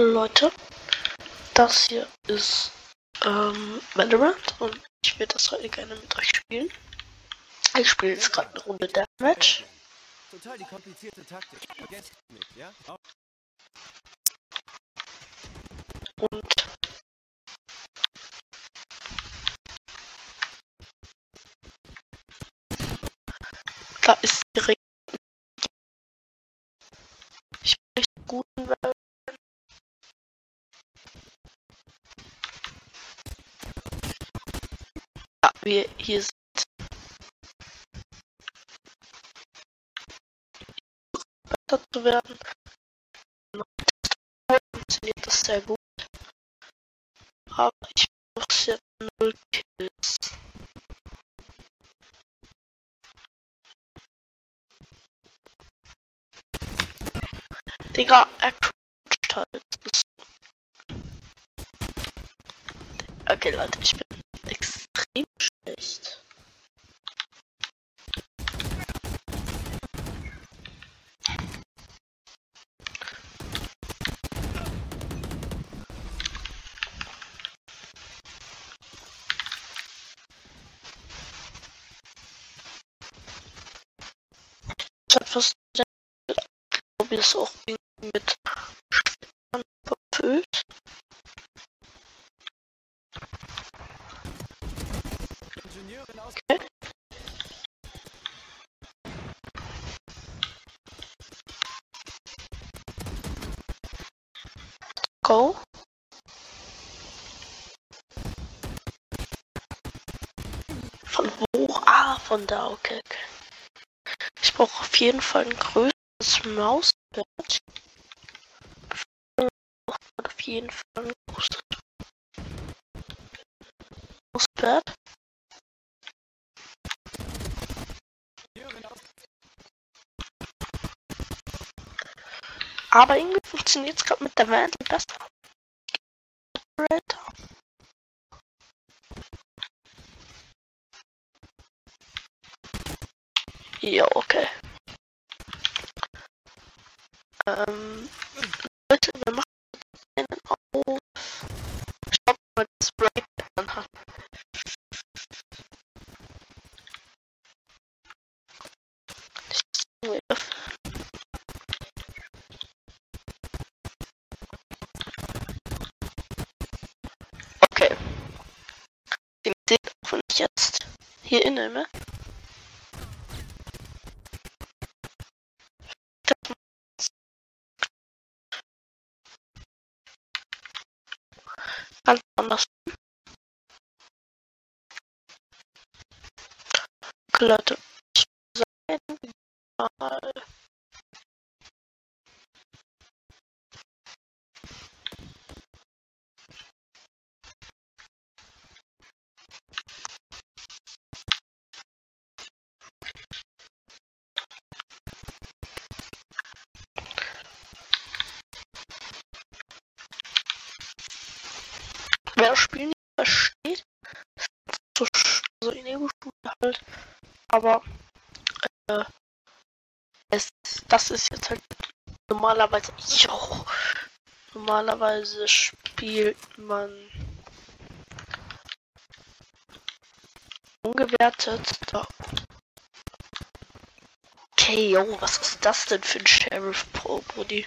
Leute, das hier ist ähm, Valorant und ich würde das heute gerne mit euch spielen. Ich spiele jetzt gerade eine Runde Deathmatch. Total die komplizierte Taktik. Vergesst nicht, ja? Und da ist direkt zu werden. Funktioniert das sehr gut. Aber ich brauche jetzt null Kills. Digga, er croucht halt. Okay, Leute, ich bin extrem schlecht. Ist auch mit Spinnern verfüllt. Okay. Go. Von wo? Ah, von da, okay, okay. Ich brauche auf jeden Fall ein größeres Braucht man auf jeden Fall. Ingenieurin aus. Aber irgendwie funktioniert es gerade mit der Wand besser. Ja, okay. Ähm, Leute, wir machen einen auf. Schaut mal das Break an. Okay. Den seht auch wenn ich jetzt hier innehme. Ganz anders. Würde sagen, mal. Wer das Spiel nicht versteht, so, so in Ego-Stufe halt, aber äh, es, das ist jetzt halt normalerweise, jo, normalerweise spielt man ungewertet, da. Okay, yo, was ist das denn für ein Sheriff Pro, Brudi?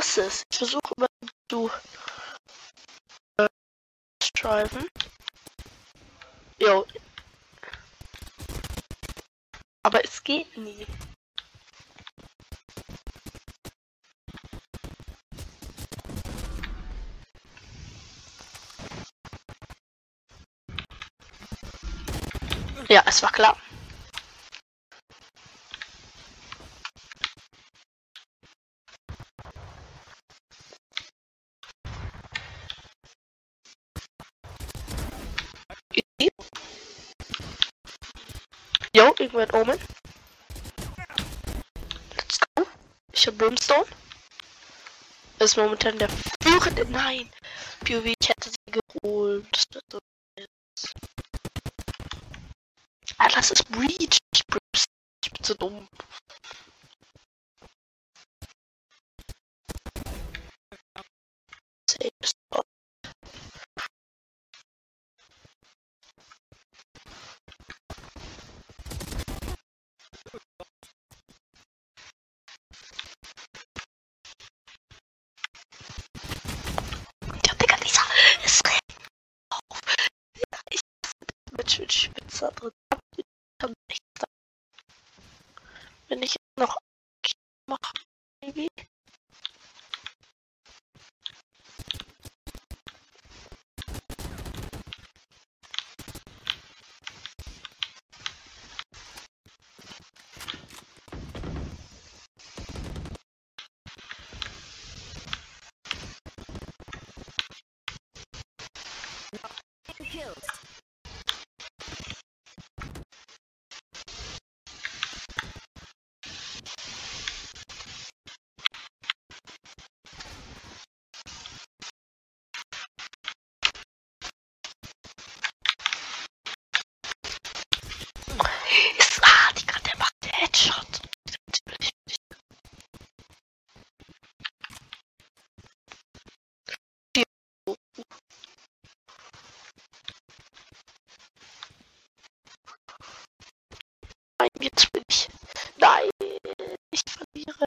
Ich hasse es. Ich versuche zu äh, driven. Jo. Aber es geht nie. Ja, es war klar. Jo, irgendwann Omen. Richard Brimstone. Ist momentan der führende. Nein! POV, ich hätte sie geholt. Das nice. Ah, das ist Breach. Ich bin so dumm. Spitzer. Kann nicht sein. Wenn ich noch mache, Baby. Killed. Ist, ah, Digga, der macht den Headshot. Natürlich nicht. Die- Nein, jetzt bin ich. Nein, ich verliere.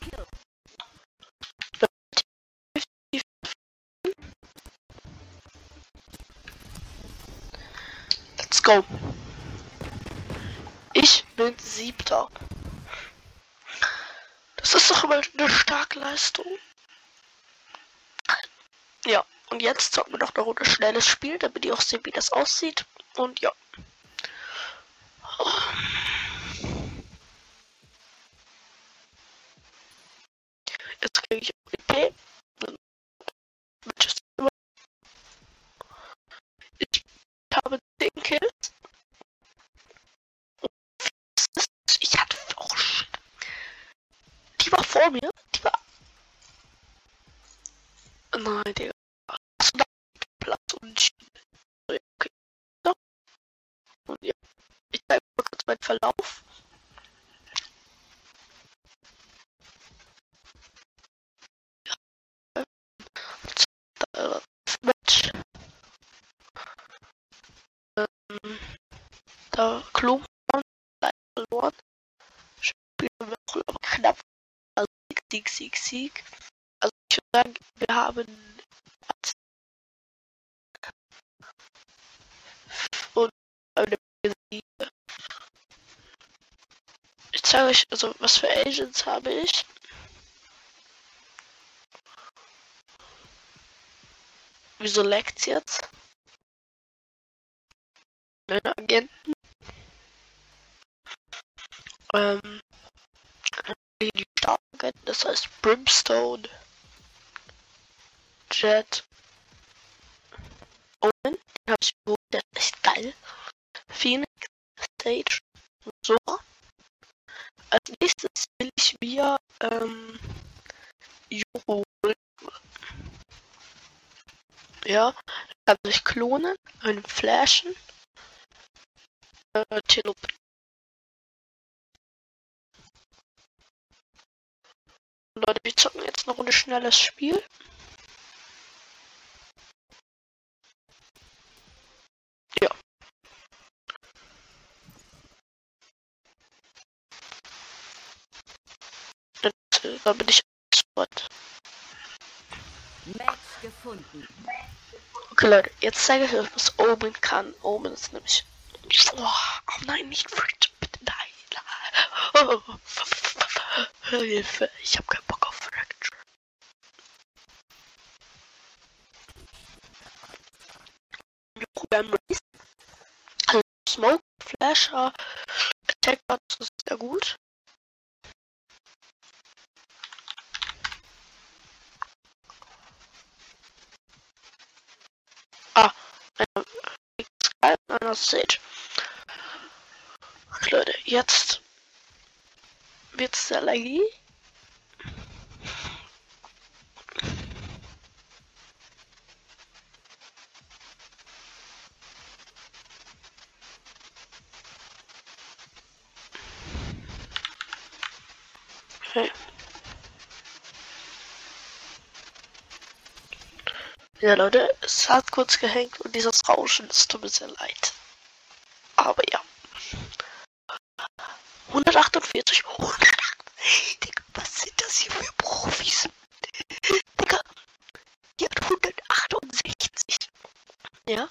Kill. Let's go. Ich bin siebter. Das ist doch mal eine starke Leistung. Ja, und jetzt zocken wir noch eine Runde schnelles Spiel, damit ihr auch seht, wie das aussieht. Und ja. Jetzt kriege ich EP. Ich habe 10 Kills. Ich hatte auch shit. Die war vor mir. Die war. Nein, Digga. Verlauf. Match. Ähm, da Klum verloren. Spielen wir aber knapp. Also Sieg, Sieg, Sieg, Sieg. Also ich würde sagen, wir haben und eine Siege. Ich zeige euch, also was für Agents habe ich. Wieso leckt's jetzt? Meine Agenten. Ähm, die Startagenten, das heißt Brimstone, Jet, Omen, den habe ich geholt, der ist echt geil. Phoenix, Stage und so. Als nächstes will ich mir ähm, Juro. Ja, kann sich klonen, einen flashen. Äh. Leute, wir zocken jetzt eine Runde schnelles Spiel. Ja. Da bin ich. Match gefunden. Okay, Leute, jetzt zeige ich euch, was Omen kann. Omen ist nämlich. Oh, oh nein, nicht Fridge, bitte nein. Oh, Hilfe, ich habe keinen Bock auf Fracture. Also Smoke, Flasher, Attack das ist sehr gut. Ah, einer Sky und Sage. Leute, jetzt wird's sehr laggy. Okay. Ja, Leute, es hat kurz gehängt und dieses Rauschen, es tut mir sehr leid. Aber ja. 148. 100. Digga, was sind das hier für Profis? Digga, die hat 168. Ja?